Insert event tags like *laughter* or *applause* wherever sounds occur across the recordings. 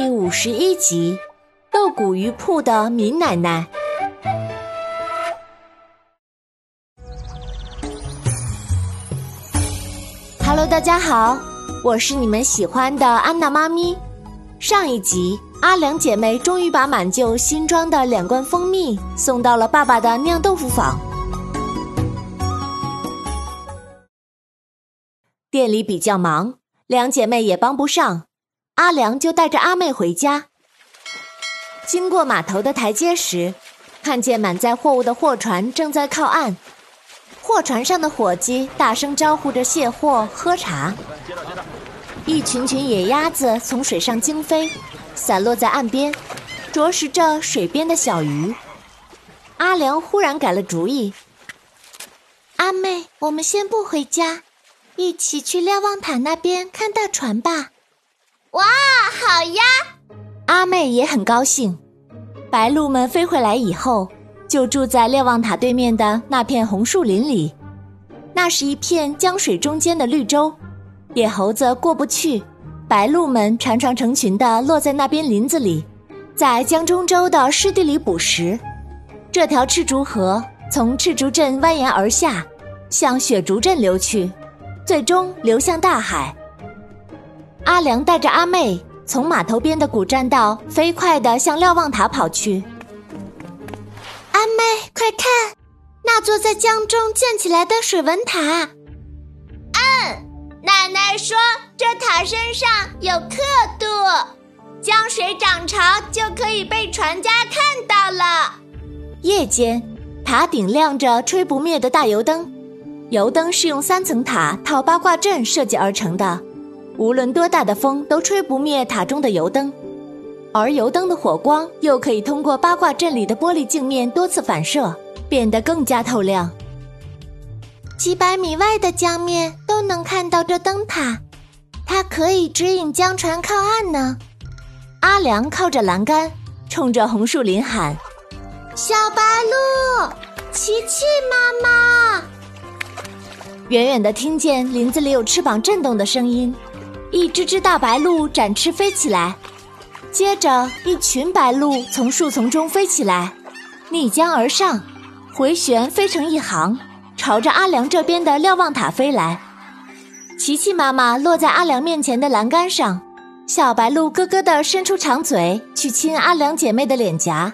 第五十一集：豆鼓鱼铺的敏奶奶。Hello，大家好，我是你们喜欢的安娜妈咪。上一集，阿良姐妹终于把满舅新装的两罐蜂蜜送到了爸爸的酿豆腐坊。店里比较忙，两姐妹也帮不上。阿良就带着阿妹回家。经过码头的台阶时，看见满载货物的货船正在靠岸。货船上的伙计大声招呼着卸货、喝茶。一群群野鸭子从水上惊飞，散落在岸边，啄食着水边的小鱼。阿良忽然改了主意：“阿妹，我们先不回家，一起去瞭望塔那边看大船吧。”哇，好呀！阿妹也很高兴。白鹭们飞回来以后，就住在瞭望塔对面的那片红树林里。那是一片江水中间的绿洲，野猴子过不去，白鹭们船船成群的落在那边林子里，在江中洲的湿地里捕食。这条赤竹河从赤竹镇蜿蜒而下，向雪竹镇流去，最终流向大海。阿良带着阿妹从码头边的古栈道飞快地向瞭望塔跑去。阿妹，快看，那座在江中建起来的水文塔。嗯，奶奶说这塔身上有刻度，江水涨潮就可以被船家看到了。夜间，塔顶亮着吹不灭的大油灯，油灯是用三层塔套八卦阵设计而成的。无论多大的风都吹不灭塔中的油灯，而油灯的火光又可以通过八卦阵里的玻璃镜面多次反射，变得更加透亮。几百米外的江面都能看到这灯塔，它可以指引江船靠岸呢。阿良靠着栏杆，冲着红树林喊：“小白鹿，琪琪妈妈！”远远的听见林子里有翅膀震动的声音。一只只大白鹭展翅飞起来，接着一群白鹭从树丛中飞起来，逆江而上，回旋飞成一行，朝着阿良这边的瞭望塔飞来。琪琪妈妈落在阿良面前的栏杆上，小白鹭咯咯地伸出长嘴去亲阿良姐妹的脸颊。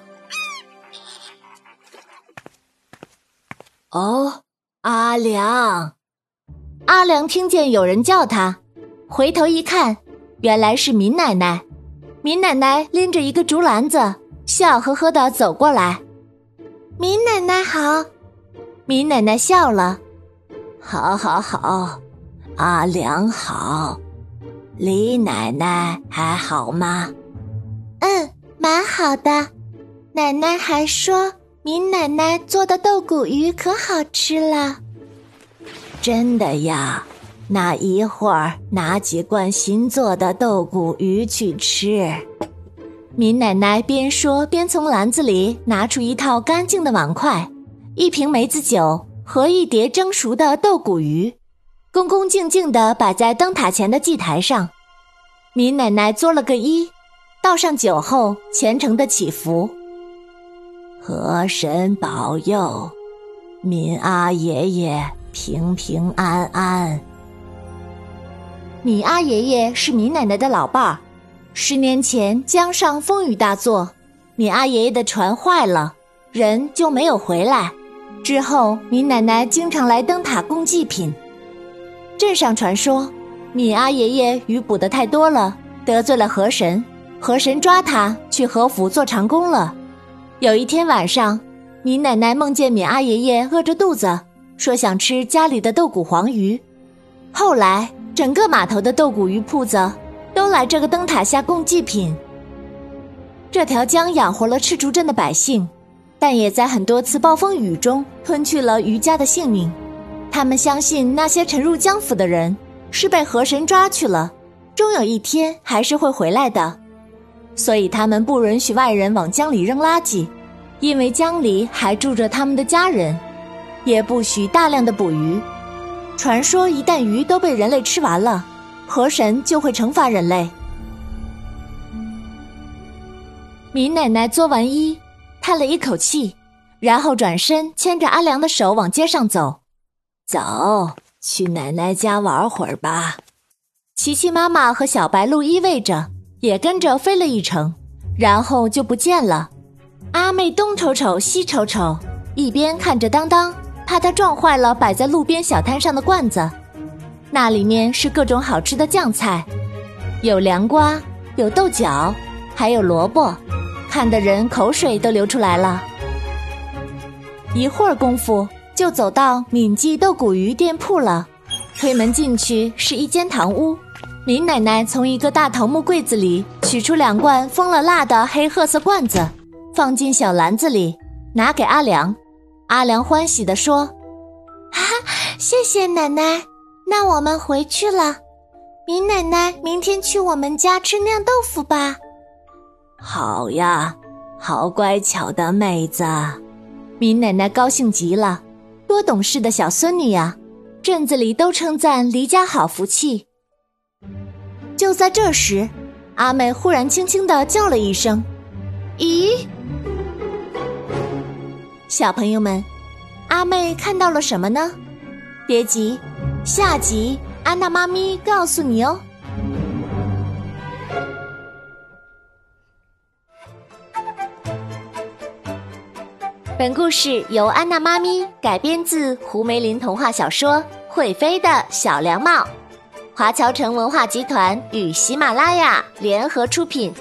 哦，阿良！阿良听见有人叫他。回头一看，原来是敏奶奶。敏奶奶拎着一个竹篮子，笑呵呵的走过来。敏奶奶好，敏奶奶笑了。好，好，好，阿良好，李奶奶还好吗？嗯，蛮好的。奶奶还说，敏奶奶做的豆鼓鱼可好吃了。真的呀。那一会儿拿几罐新做的豆鼓鱼去吃。敏奶奶边说边从篮子里拿出一套干净的碗筷、一瓶梅子酒和一碟蒸熟的豆鼓鱼，恭恭敬敬地摆在灯塔前的祭台上。敏奶奶作了个揖，倒上酒后虔诚的祈福：“河神保佑，民阿爷爷平平安安。”米阿爷爷是米奶奶的老伴儿。十年前江上风雨大作，米阿爷爷的船坏了，人就没有回来。之后，米奶奶经常来灯塔供祭品。镇上传说，米阿爷爷鱼捕的太多了，得罪了河神，河神抓他去河府做长工了。有一天晚上，米奶奶梦见米阿爷爷饿着肚子，说想吃家里的豆鼓黄鱼。后来。整个码头的豆鼓鱼铺子都来这个灯塔下供祭品。这条江养活了赤竹镇的百姓，但也在很多次暴风雨中吞去了渔家的性命。他们相信那些沉入江府的人是被河神抓去了，终有一天还是会回来的，所以他们不允许外人往江里扔垃圾，因为江里还住着他们的家人，也不许大量的捕鱼。传说一旦鱼都被人类吃完了，河神就会惩罚人类。米奶奶作完揖，叹了一口气，然后转身牵着阿良的手往街上走。走去奶奶家玩会儿吧。琪琪妈妈和小白鹿依偎着，也跟着飞了一程，然后就不见了。阿妹东瞅瞅，西瞅瞅，一边看着当当，怕他撞坏了摆在路边小摊上的罐子。那里面是各种好吃的酱菜，有凉瓜，有豆角，还有萝卜，看的人口水都流出来了。一会儿功夫，就走到敏记豆骨鱼店铺了。推门进去是一间堂屋。林奶奶从一个大桃木柜子里取出两罐封了蜡的黑褐色罐子，放进小篮子里，拿给阿良。阿良欢喜地说：“ *laughs* 哈，谢谢奶奶。那我们回去了。明奶奶，明天去我们家吃酿豆腐吧。”“好呀，好乖巧的妹子。”明奶奶高兴极了，多懂事的小孙女呀！镇子里都称赞离家好福气。就在这时，阿妹忽然轻轻的叫了一声：“咦！”小朋友们，阿妹看到了什么呢？别急，下集安娜妈咪告诉你哦。本故事由安娜妈咪改编自胡梅林童话小说《会飞的小凉帽》。华侨城文化集团与喜马拉雅联合出品。